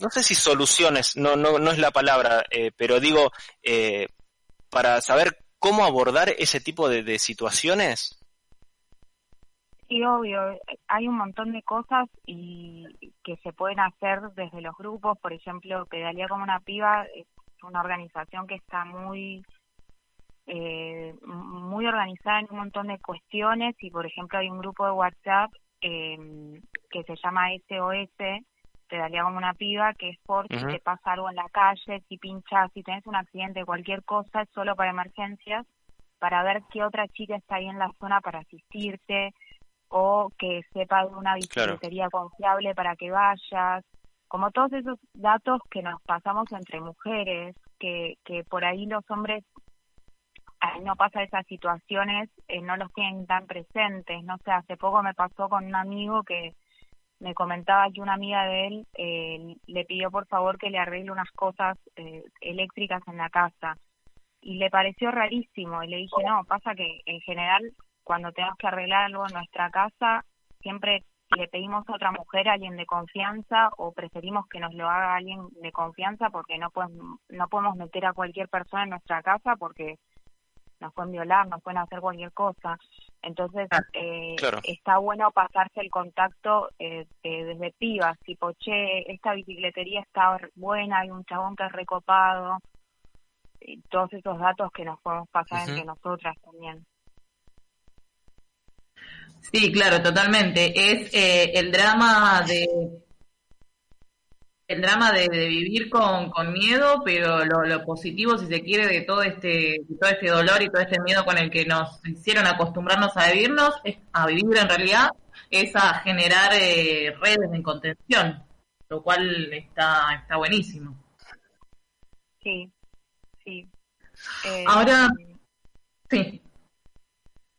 no sé si soluciones, no, no, no es la palabra, eh, pero digo, eh, para saber cómo abordar ese tipo de, situaciones. Sí, obvio, hay un montón de cosas y que se pueden hacer desde los grupos, por ejemplo, Pedalía como una piba es una organización que está muy eh, muy organizada en un montón de cuestiones y, por ejemplo, hay un grupo de WhatsApp eh, que se llama SOS, te daría como una piba, que es por si te pasa algo en la calle, si pinchas, si tenés un accidente, cualquier cosa, es solo para emergencias, para ver qué otra chica está ahí en la zona para asistirte o que sepa de una bicicletería confiable para que vayas, como todos esos datos que nos pasamos entre mujeres, que, que por ahí los hombres no pasa esas situaciones, eh, no los tienen tan presentes. No sé, hace poco me pasó con un amigo que me comentaba que una amiga de él eh, le pidió por favor que le arregle unas cosas eh, eléctricas en la casa y le pareció rarísimo y le dije no, pasa que en general cuando tenemos que arreglar algo en nuestra casa siempre le pedimos a otra mujer, a alguien de confianza, o preferimos que nos lo haga alguien de confianza porque no podemos, no podemos meter a cualquier persona en nuestra casa porque nos pueden violar, nos pueden hacer cualquier cosa. Entonces, ah, eh, está bueno pasarse el contacto eh, desde pibas, tipo, che, esta bicicletería está buena, hay un chabón que es recopado, y todos esos datos que nos podemos pasar entre nosotras también. Sí, claro, totalmente. Es eh, el drama de el drama de, vivir con, con, miedo, pero lo, positivo, si se quiere, de todo este todo este dolor y todo este miedo con el que nos hicieron acostumbrarnos a vivirnos, es, a vivir en realidad, es a generar eh, redes de contención, lo cual está está buenísimo. Sí, sí. Ahora, eh, sí.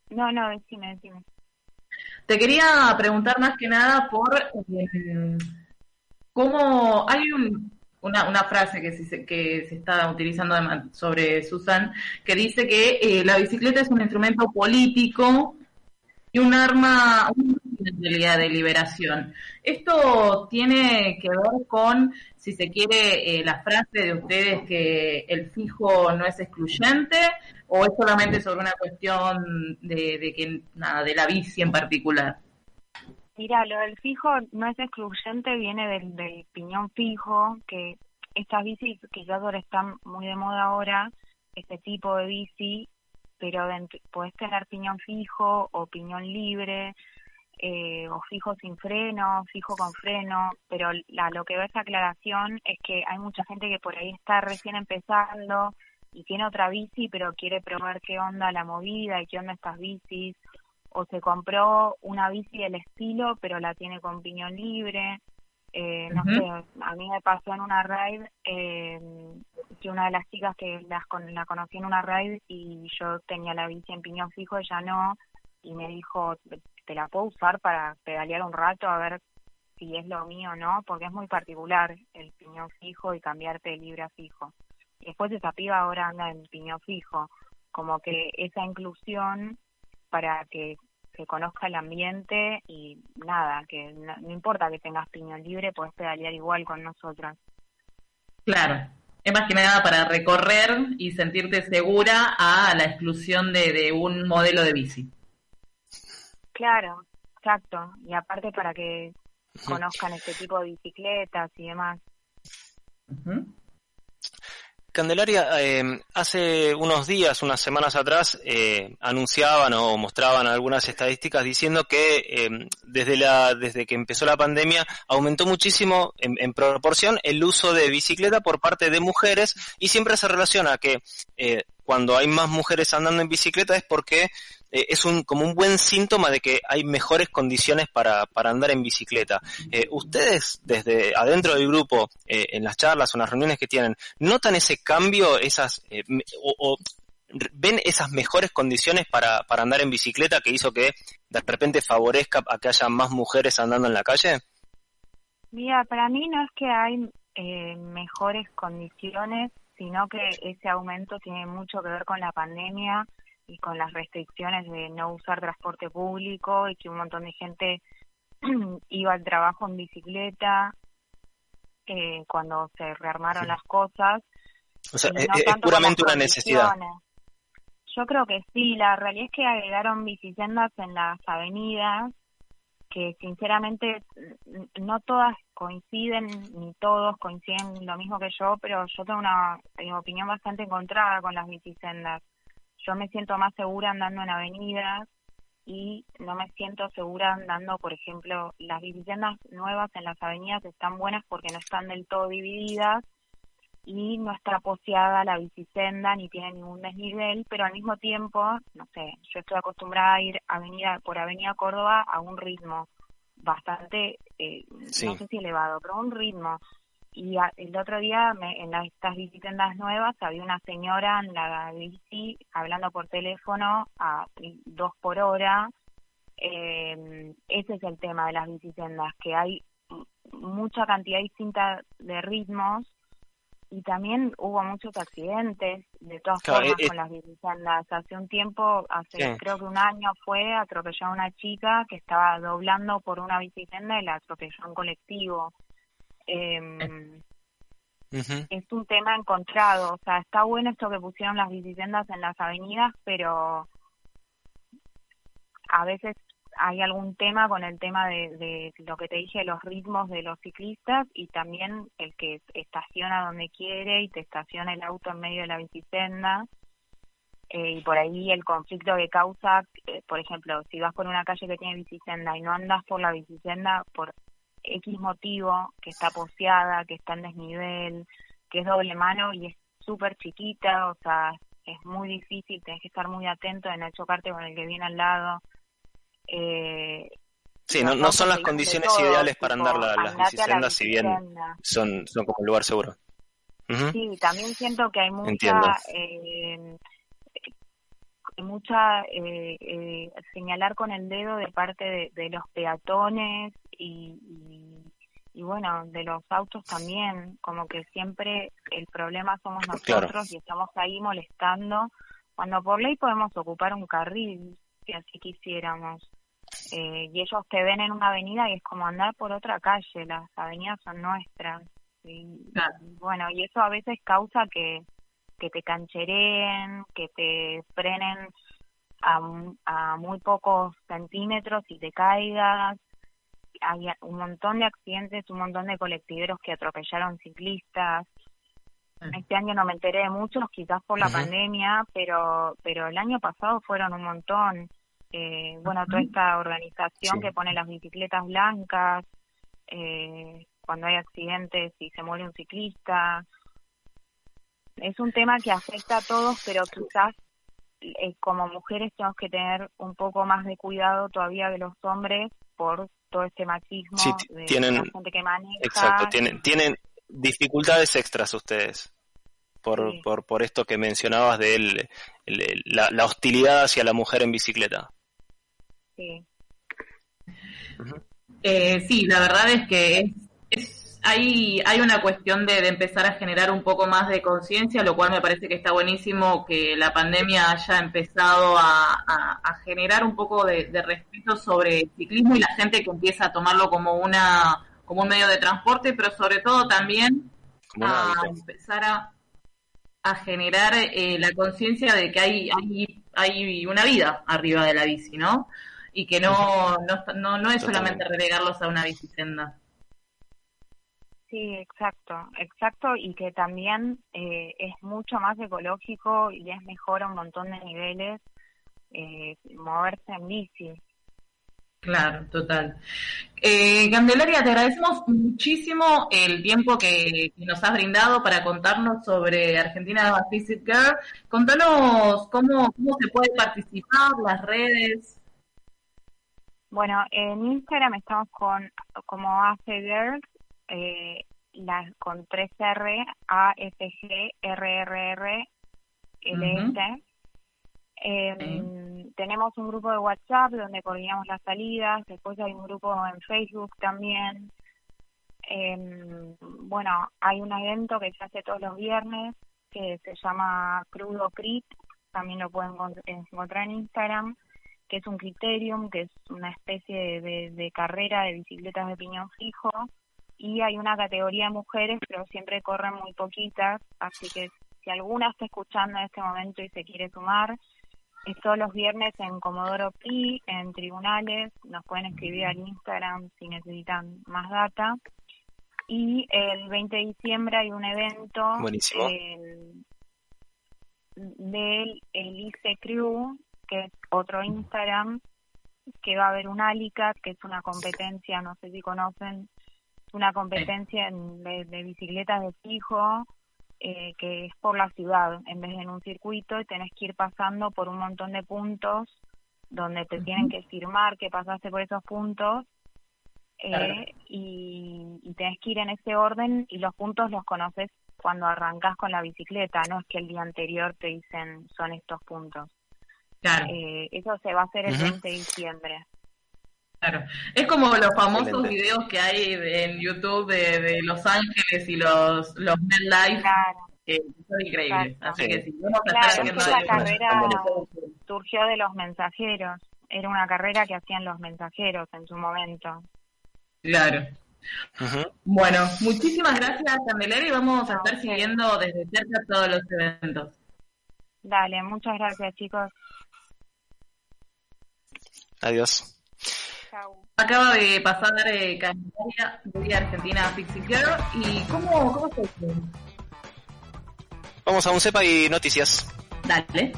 No, no, decime, decime. Te quería preguntar más que nada por eh, cómo hay una, una, frase que se, que se está utilizando sobre Susan que dice que eh, la bicicleta es un instrumento político y un arma, de liberación. Esto tiene que ver con, si se quiere, eh, la frase de ustedes que el fijo no es excluyente o es solamente sobre una cuestión de, de que nada de la bici en particular. Mira, lo del fijo no es excluyente, viene del, del piñón fijo, que estas bicis que ya están muy de moda ahora, este tipo de bici, pero puedes tener piñón fijo o piñón libre, eh, o fijo sin freno, fijo con freno, pero la, lo que veo esa aclaración es que hay mucha gente que por ahí está recién empezando y tiene otra bici, pero quiere probar qué onda la movida y qué onda estas bicis, o se compró una bici del estilo, pero la tiene con piñón libre. Eh, no sé, a mí me pasó en una ride eh, que una de las chicas que las la conocí en una ride y yo tenía la bici en piñón fijo, ella no, y me dijo, te la puedo usar para pedalear un rato a ver si es lo mío o no, porque es muy particular el piñón fijo y cambiarte de libre a fijo. Y después esa piba ahora anda en piñón fijo, como que esa inclusión para que se conozca el ambiente y nada, que no, importa que tengas piñón libre, puedes pedalear igual con nosotras. Claro, es más que nada para recorrer y sentirte segura a la exclusión de, de un modelo de bici. Claro, exacto. Y aparte para que conozcan este tipo de bicicletas y demás. Candelaria, eh, hace unos días, unas semanas atrás, eh, anunciaban o mostraban algunas estadísticas diciendo que eh, desde, la, desde que empezó la pandemia aumentó muchísimo en, proporción el uso de bicicleta por parte de mujeres y siempre se relaciona que cuando hay más mujeres andando en bicicleta es porque eh, es un, como un buen síntoma de que hay mejores condiciones para, para andar en bicicleta. Eh, ustedes, desde adentro del grupo, eh, en las charlas o en las reuniones que tienen, ¿notan ese cambio, esas, o, ven esas mejores condiciones para, para andar en bicicleta que hizo que de repente favorezca a que haya más mujeres andando en la calle? Mira, para mí no es que hay mejores condiciones, sino que ese aumento tiene mucho que ver con la pandemia y con las restricciones de no usar transporte público y que un montón de gente iba al trabajo en bicicleta eh, cuando se rearmaron las cosas. O sea, es, puramente una necesidad. Yo creo que sí, la realidad es que agregaron bicisendas en las avenidas que sinceramente no todas coinciden ni todos coinciden lo mismo que yo, pero yo tengo una, opinión bastante encontrada con las bicisendas yo me siento más segura andando en avenidas y no me siento segura andando, por ejemplo, las viviendas nuevas en las avenidas están buenas porque no están del todo divididas y no está poseada la bicisenda ni tiene ningún desnivel, pero al mismo tiempo, no sé, yo estoy acostumbrada a ir avenida por Avenida Córdoba a un ritmo bastante, eh, no sé si elevado, pero un ritmo. Y el otro día me, en estas bicisendas nuevas había una señora en la bici hablando por teléfono a dos por hora. Eh, ese es el tema de las bicisendas, que hay mucha cantidad distinta de ritmos y también hubo muchos accidentes de todas formas eh, con las bicisendas. Hace un tiempo, hace creo que un año fue, atropelló a una chica que estaba doblando por una bicisenda y la atropelló un colectivo. Em, es un tema encontrado, o sea, está bueno esto que pusieron las bicisendas en las avenidas, pero a veces hay algún tema con el tema de, lo que te dije, los ritmos de los ciclistas y también el que estaciona donde quiere y te estaciona el auto en medio de la bicisenda. Eh, y por ahí el conflicto que causa, eh, por ejemplo, si vas por una calle que tiene bicisenda y no andas por la bicisenda por X motivo, que está poseada, que está en desnivel, que es doble mano y es súper chiquita, o sea, es muy difícil, tienes que estar muy atento en no chocarte con el que viene al lado. Eh, sí, no, no son las condiciones ideales para andar las bicisendas, si bien son, son como un lugar seguro. Sí, también siento que hay mucha, eh, mucha eh, eh, señalar con el dedo de parte de, los peatones y, y, bueno, de los autos también, como que siempre el problema somos nosotros y estamos ahí molestando, cuando por ley podemos ocupar un carril, si así quisiéramos. Eh, y ellos te ven en una avenida y es como andar por otra calle, las avenidas son nuestras. Y, bueno, y eso a veces causa que, que te canchereen, que te frenen a, a muy pocos centímetros y te caigas. Hay un montón de accidentes, un montón de colectiveros que atropellaron ciclistas. Mm. Este año no me enteré de muchos, quizás por la pandemia, pero pero el año pasado fueron un montón eh, bueno, toda esta organización que pone las bicicletas blancas, eh, cuando hay accidentes y se muere un ciclista. Es un tema que afecta a todos, pero quizás eh, como mujeres tenemos que tener un poco más de cuidado todavía de los hombres por todo este machismo de tienen, la gente que maneja. Exacto, tienen, tienen dificultades extras ustedes por, por, por esto que mencionabas de él, la, la hostilidad hacia la mujer en bicicleta. Sí. Eh, sí, la verdad es que es, hay, hay una cuestión de, empezar a generar un poco más de conciencia, lo cual me parece que está buenísimo que la pandemia haya empezado a, generar un poco de, respeto sobre el ciclismo y la gente que empieza a tomarlo como una como un medio de transporte, pero sobre todo también a empezar a, a generar eh, la conciencia de que hay, hay, hay una vida arriba de la bici, ¿no? y que no, no, no, es solamente relegarlos a una bicicenda. Sí, exacto, exacto, y que también eh, es mucho más ecológico y es mejor a un montón de niveles eh, moverse en bici. Claro, total. Eh, Candelaria, te agradecemos muchísimo el tiempo que, nos has brindado para contarnos sobre Argentina Visit Girl. Contanos cómo, cómo se puede participar, las redes. Bueno, en Instagram estamos con como AFGirls, eh, con 3R, A, F, G, R, R, R, L, S. Em, tenemos un grupo de WhatsApp donde coordinamos las salidas, después hay un grupo en Facebook también. Eh, bueno, hay un evento que se hace todos los viernes que se llama Crudo Crit, también lo pueden encontrar en Instagram que es un criterium, que es una especie de, carrera de bicicletas de piñón fijo, y hay una categoría de mujeres, pero siempre corren muy poquitas, así que si alguna está escuchando en este momento y se quiere sumar, es todos los viernes en Comodoro Pi, en tribunales, nos pueden escribir al Instagram si necesitan más data. Y el 20 de diciembre hay un evento del el ICE Crew, que es otro Instagram, que va a haber un ALICAT, que es una competencia, no sé si conocen, una competencia de, bicicletas de fijo, eh, que es por la ciudad, en vez de en un circuito, y tenés que ir pasando por un montón de puntos donde te tienen que firmar que pasaste por esos puntos eh, y, y tenés que ir en ese orden y los puntos los conoces cuando arrancas con la bicicleta, no es que el día anterior te dicen son estos puntos. Claro. Eh, eso se va a hacer el 20 de diciembre. Claro. Es como los famosos videos que hay en YouTube de, Los Ángeles y los, los Life. Claro. son increíbles. Así que si la carrera surgió de los mensajeros. Era una carrera que hacían los mensajeros en su momento. Claro. Bueno, muchísimas gracias, Candelaria, y vamos a estar siguiendo desde cerca todos los eventos. Dale, muchas gracias, chicos. Adiós. Acaba de pasar eh, Candelaria de Argentina Pixie ¿Y cómo, cómo se Vamos a un cepa y noticias. Dale.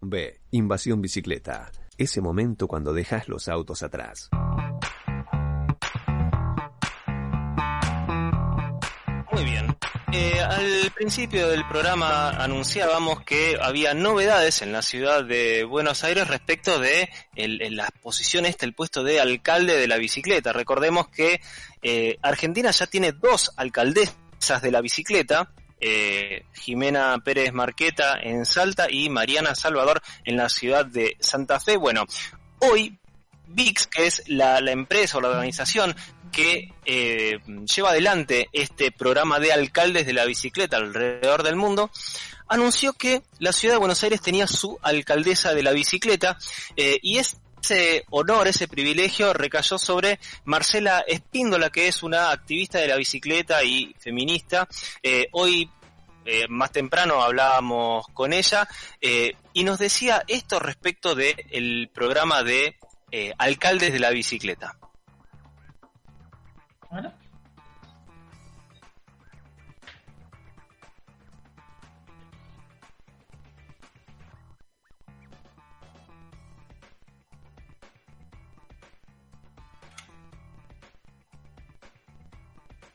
B. Invasión bicicleta. Ese momento cuando dejas los autos atrás. Al principio del programa anunciábamos que había novedades en la ciudad de Buenos Aires respecto de la posición el puesto de alcalde de la bicicleta. Recordemos que eh, Argentina ya tiene dos alcaldesas de la bicicleta, eh, Jimena Pérez Marqueta en Salta y Mariana Salvador en la ciudad de Santa Fe. Bueno, hoy VIX, que es la, la, empresa o la organización que eh, lleva adelante este programa de alcaldes de la bicicleta alrededor del mundo, anunció que la ciudad de Buenos Aires tenía su alcaldesa de la bicicleta eh, y ese honor, ese privilegio recayó sobre Marcela Espíndola, que es una activista de la bicicleta y feminista. Eh, hoy más temprano hablábamos con ella y nos decía esto respecto del programa de alcaldes de la bicicleta.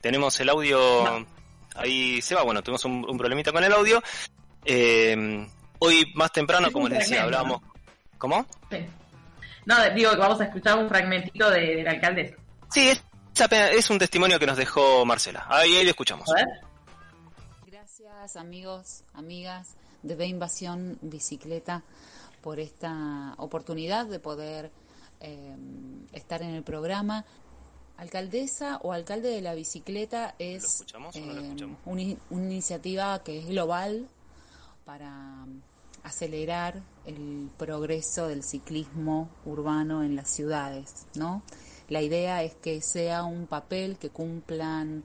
Tenemos el audio ahí se va, bueno, tuvimos un, problemita con el audio. Eh, hoy más temprano, como les decía, hablábamos... ¿Cómo? No, digo que vamos a escuchar un fragmentito de, del alcalde. Sí, es, un testimonio que nos dejó Marcela. Ahí, ahí lo escuchamos. Gracias amigos, amigas de B Invasión Bicicleta por esta oportunidad de poder eh, estar en el programa. Alcaldesa o alcalde de la bicicleta es eh, una, iniciativa que es global para acelerar el progreso del ciclismo urbano en las ciudades, ¿no? La idea es que sea un papel que cumplan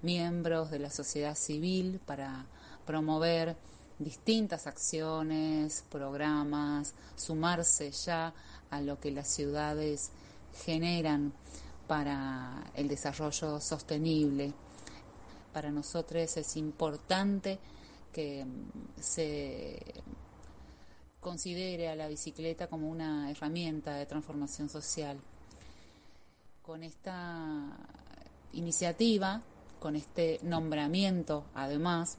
miembros de la sociedad civil para promover distintas acciones, programas, sumarse ya a lo que las ciudades generan para el desarrollo sostenible. Para nosotros es importante que se considere a la bicicleta como una herramienta de transformación social con esta iniciativa, con este nombramiento además,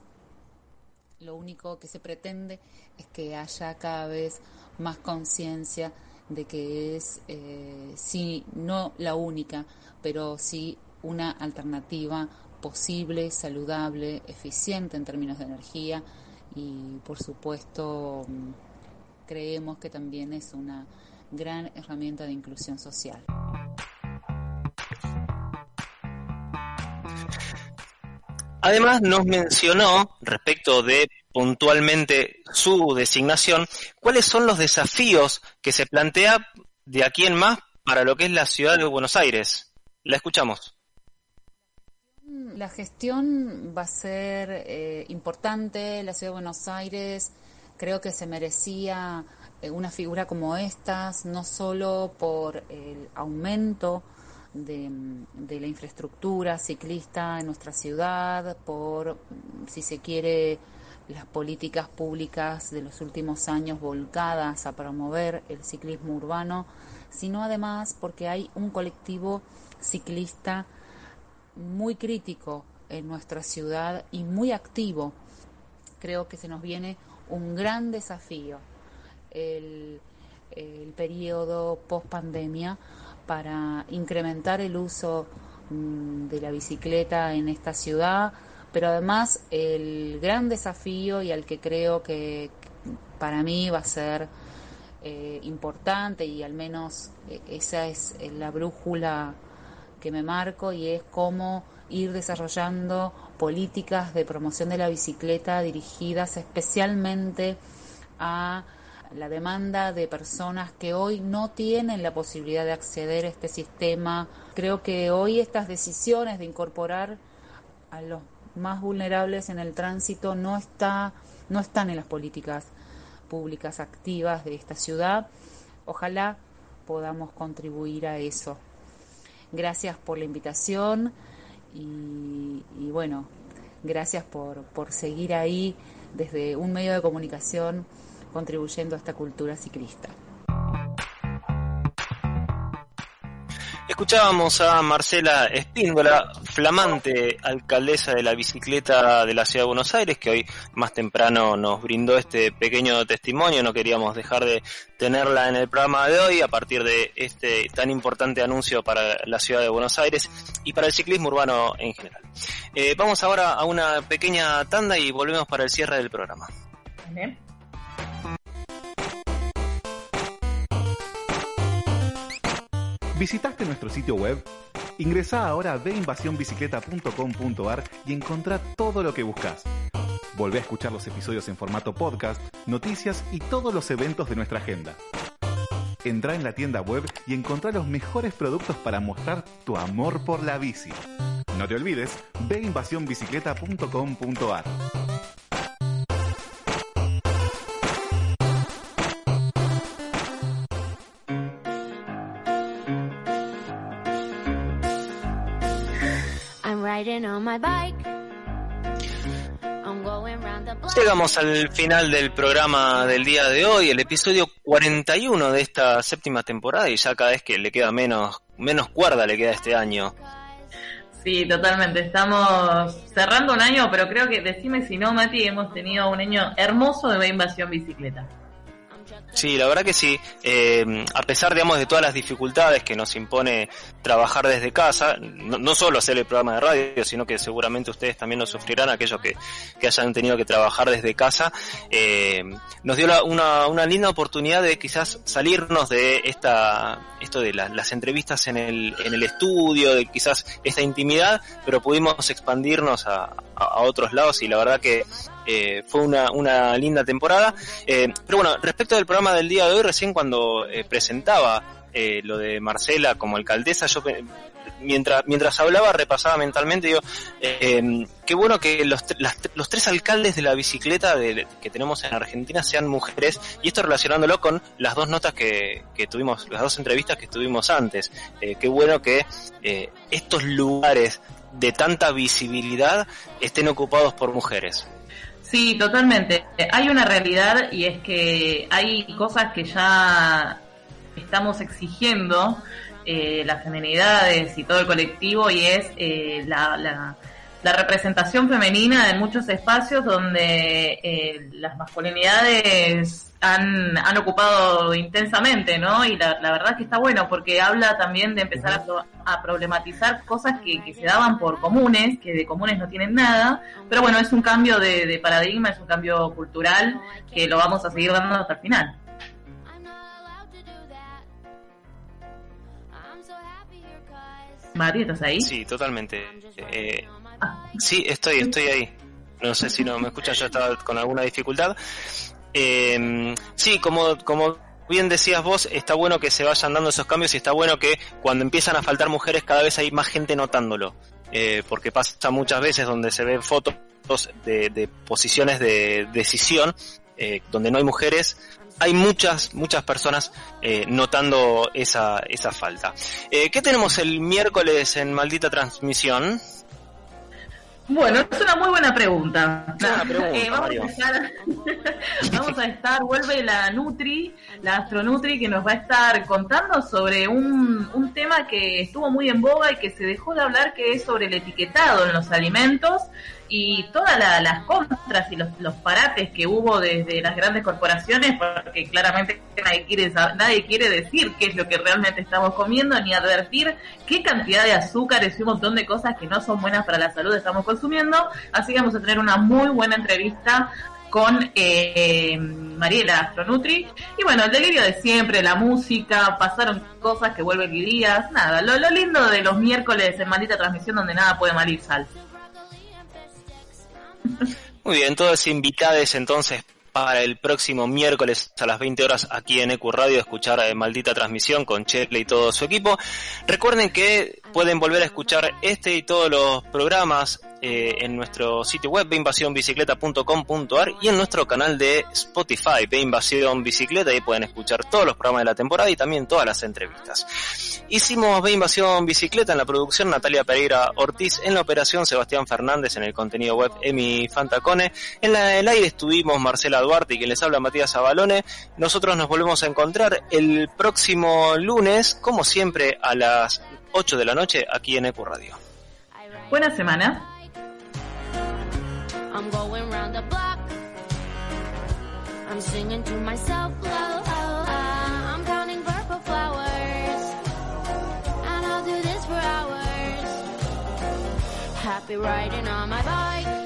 lo único que se pretende es que haya cada vez más conciencia de que es, eh, sí, no la única, pero sí una alternativa posible, saludable, eficiente en términos de energía y por supuesto creemos que también es una gran herramienta de inclusión social. Además nos mencionó, respecto de puntualmente su designación, cuáles son los desafíos que se plantea de aquí en más para lo que es la ciudad de Buenos Aires. La escuchamos. La gestión va a ser eh, importante. La ciudad de Buenos Aires creo que se merecía eh, una figura como estas, no solo por el aumento de, la infraestructura ciclista en nuestra ciudad, por, si se quiere, las políticas públicas de los últimos años volcadas a promover el ciclismo urbano, sino además porque hay un colectivo ciclista muy crítico en nuestra ciudad y muy activo. Creo que se nos viene un gran desafío el, el periodo post pandemia para incrementar el uso mm, de la bicicleta en esta ciudad, pero además el gran desafío y al que creo que para mí va a ser eh, importante y al menos eh, esa es la brújula que me marco y es cómo ir desarrollando políticas de promoción de la bicicleta dirigidas especialmente a la demanda de personas que hoy no tienen la posibilidad de acceder a este sistema. Creo que hoy estas decisiones de incorporar a los más vulnerables en el tránsito no está no están en las políticas públicas activas de esta ciudad. Ojalá podamos contribuir a eso. Gracias por la invitación y, y bueno, gracias por, por seguir ahí desde un medio de comunicación contribuyendo a esta cultura ciclista. Escuchábamos a Marcela Espíndola, flamante alcaldesa de la bicicleta de la Ciudad de Buenos Aires, que hoy más temprano nos brindó este pequeño testimonio. No queríamos dejar de tenerla en el programa de hoy a partir de este tan importante anuncio para la Ciudad de Buenos Aires y para el ciclismo urbano en general. Eh, vamos ahora a una pequeña tanda y volvemos para el cierre del programa. Bien. ¿Visitaste nuestro sitio web? Ingresa ahora a deinvasionbicicleta.com.ar y encontrá todo lo que buscas. Volvé a escuchar los episodios en formato podcast, noticias y todos los eventos de nuestra agenda. Entrá en la tienda web y encontrá los mejores productos para mostrar tu amor por la bici. No te olvides, ve invasionbicicleta.com.ar. Llegamos al final del programa del día de hoy, el episodio 41 de esta séptima temporada y ya cada vez que le queda menos, menos cuerda le queda este año. Sí, totalmente. Estamos cerrando un año, pero creo que, decime si no, Mati, hemos tenido un año hermoso de invasión bicicleta. Sí, la verdad que sí. Eh, a pesar, digamos, de todas las dificultades que nos impone trabajar desde casa, no, no solo hacer el programa de radio, sino que seguramente ustedes también lo sufrirán, aquellos que, que hayan tenido que trabajar desde casa, eh, nos dio la- una, una linda oportunidad de quizás salirnos de esta, esto de la- las entrevistas en el, en el estudio, de quizás esta intimidad, pero pudimos expandirnos a, a- a otros lados y la verdad que eh, fue una, una linda temporada. Eh, pero bueno, respecto del programa del día de hoy, recién cuando eh, presentaba eh, lo de Marcela como alcaldesa, yo mientras mientras hablaba repasaba mentalmente, digo, eh, qué bueno que los, las- los tres alcaldes de la bicicleta de- que tenemos en Argentina sean mujeres, y esto relacionándolo con las dos notas que, que tuvimos, las dos entrevistas que tuvimos antes. Eh, qué bueno que estos lugares de tanta visibilidad estén ocupados por mujeres. Sí, totalmente. Hay una realidad y es que hay cosas que ya estamos exigiendo eh, las feminidades y todo el colectivo y es eh, la, la, la representación femenina en muchos espacios donde eh, las masculinidades han, han ocupado intensamente, ¿no? Y la, la verdad es que está bueno porque habla también de empezar a, pro- a problematizar cosas que, que se daban por comunes, que de comunes no tienen nada, pero bueno, es un cambio de, de paradigma, es un cambio cultural que lo vamos a seguir dando hasta el final. Mati, ¿estás ahí? Sí, totalmente. Eh, sí, estoy, estoy ahí. No sé si no me escuchan, yo estaba con alguna dificultad. Eh, sí, como, como bien decías vos, está bueno que se vayan dando esos cambios y está bueno que cuando empiezan a faltar mujeres cada vez hay más gente notándolo. Eh, porque pasa muchas veces donde se ven fotos de, de posiciones de decisión eh, donde no hay mujeres. Hay muchas, muchas personas eh, notando esa, esa falta. Eh, ¿Qué tenemos el miércoles en Maldita Transmisión? Bueno, es una muy buena pregunta. Buena pregunta, Eh, vamos, a estar, vamos a estar, vuelve la Nutri, la Astronutri, que nos va a estar contando sobre un, un tema que estuvo muy en boga y que se dejó de hablar, que es sobre el etiquetado en los alimentos y todas la- las contras y los, parates que hubo desde las grandes corporaciones, porque claramente nadie quiere, nadie quiere decir qué es lo que realmente estamos comiendo, ni advertir qué cantidad de azúcares y un montón de cosas que no son buenas para la salud estamos consumiendo. Así que vamos a tener una muy buena entrevista con eh, Mariela Astronutri. Y bueno, el delirio de siempre, la música, pasaron cosas que vuelven días, nada, lo, lo lindo de los miércoles en maldita transmisión donde nada puede mal ir sal. Muy bien, todos invitados entonces para el próximo miércoles a las 20 horas aquí en EQ Radio escuchar eh, Maldita Transmisión con Chele y todo su equipo. Recuerden que pueden volver a escuchar este y todos los programas eh, en nuestro sitio web veinvasionbicicleta.com.ar y en nuestro canal de Spotify, Invasión Bicicleta, ahí pueden escuchar todos los programas de la temporada y también todas las entrevistas. Hicimos Ve Invasión Bicicleta en la producción Natalia Pereira Ortiz, en la operación Sebastián Fernández, en el contenido web Emi Fantacone, en el aire estuvimos Marcela Duarte y quien les habla Matías Abalone. Nosotros nos volvemos a encontrar el próximo lunes, como siempre, a las 8 de la noche aquí en Ecu Radio. Buena semana. I'm going round the block. I'm singing to myself low. I'm counting purple flowers. And I'll do this for hours. Happy riding on my bike.